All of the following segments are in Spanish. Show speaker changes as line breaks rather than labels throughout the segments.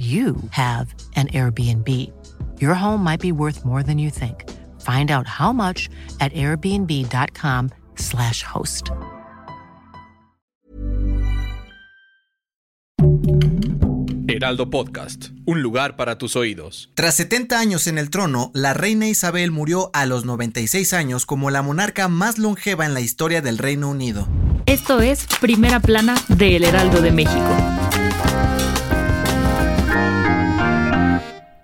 you have an Airbnb. Your home might be worth more than you think. Find out how much at airbnb.com/slash host.
Heraldo Podcast, un lugar para tus oídos.
Tras 70 años en el trono, la reina Isabel murió a los 96 años como la monarca más longeva en la historia del Reino Unido.
Esto es Primera Plana de El Heraldo de México.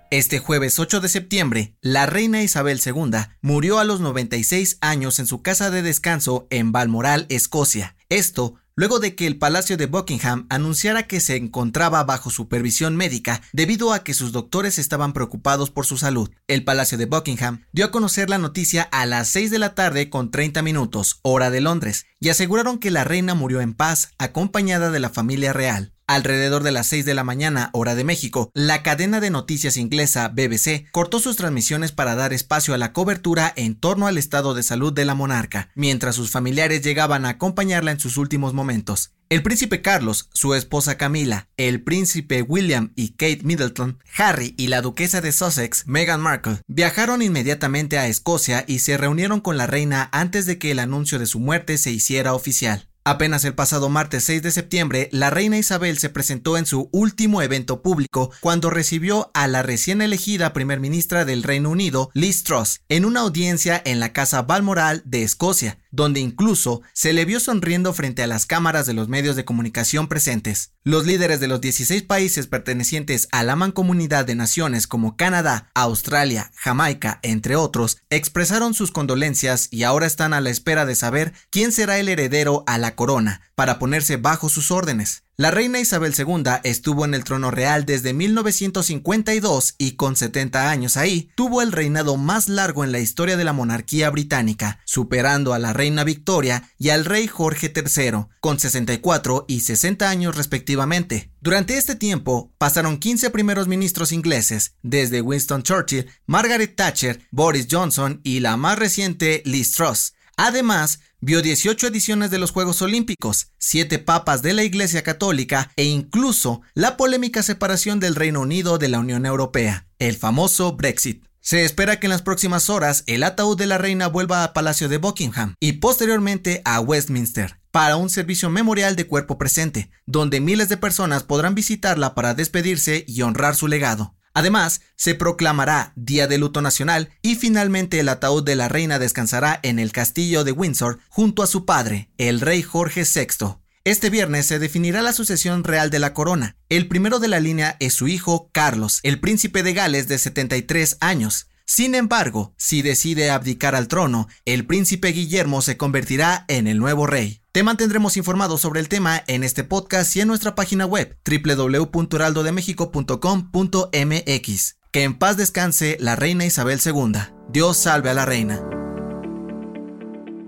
Este jueves 8 de septiembre, la reina Isabel II murió a los 96 años en su casa de descanso en Balmoral, Escocia. Esto luego de que el Palacio de Buckingham anunciara que se encontraba bajo supervisión médica debido a que sus doctores estaban preocupados por su salud. El Palacio de Buckingham dio a conocer la noticia a las 6 de la tarde con 30 minutos, hora de Londres, y aseguraron que la reina murió en paz acompañada de la familia real. Alrededor de las 6 de la mañana, hora de México, la cadena de noticias inglesa BBC cortó sus transmisiones para dar espacio a la cobertura en torno al estado de salud de la monarca, mientras sus familiares llegaban a acompañarla en sus últimos momentos. El príncipe Carlos, su esposa Camila, el príncipe William y Kate Middleton, Harry y la duquesa de Sussex, Meghan Markle, viajaron inmediatamente a Escocia y se reunieron con la reina antes de que el anuncio de su muerte se hiciera oficial. Apenas el pasado martes 6 de septiembre, la reina Isabel se presentó en su último evento público cuando recibió a la recién elegida primer ministra del Reino Unido, Liz Truss, en una audiencia en la Casa Balmoral de Escocia, donde incluso se le vio sonriendo frente a las cámaras de los medios de comunicación presentes. Los líderes de los 16 países pertenecientes a la mancomunidad de naciones como Canadá, Australia, Jamaica, entre otros, expresaron sus condolencias y ahora están a la espera de saber quién será el heredero a la corona para ponerse bajo sus órdenes. La reina Isabel II estuvo en el trono real desde 1952 y con 70 años ahí, tuvo el reinado más largo en la historia de la monarquía británica, superando a la reina Victoria y al rey Jorge III, con 64 y 60 años respectivamente. Durante este tiempo pasaron 15 primeros ministros ingleses, desde Winston Churchill, Margaret Thatcher, Boris Johnson y la más reciente Liz Truss. Además, vio 18 ediciones de los Juegos Olímpicos, 7 papas de la Iglesia Católica e incluso la polémica separación del Reino Unido de la Unión Europea, el famoso Brexit. Se espera que en las próximas horas el ataúd de la reina vuelva a Palacio de Buckingham y posteriormente a Westminster para un servicio memorial de cuerpo presente, donde miles de personas podrán visitarla para despedirse y honrar su legado. Además, se proclamará Día de Luto Nacional y finalmente el ataúd de la reina descansará en el castillo de Windsor junto a su padre, el rey Jorge VI. Este viernes se definirá la sucesión real de la corona. El primero de la línea es su hijo Carlos, el príncipe de Gales de 73 años. Sin embargo, si decide abdicar al trono, el príncipe Guillermo se convertirá en el nuevo rey. Te mantendremos informado sobre el tema en este podcast y en nuestra página web www.heraldodemexico.com.mx. Que en paz descanse la reina Isabel II. Dios salve a la reina.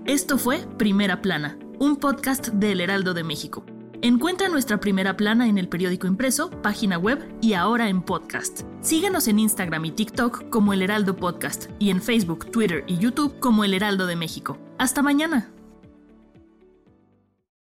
Esto fue Primera Plana, un podcast del Heraldo de México. Encuentra nuestra primera plana en el periódico impreso, página web y ahora en podcast. Síguenos en Instagram y TikTok como El Heraldo Podcast y en Facebook, Twitter y YouTube como El Heraldo de México. Hasta mañana.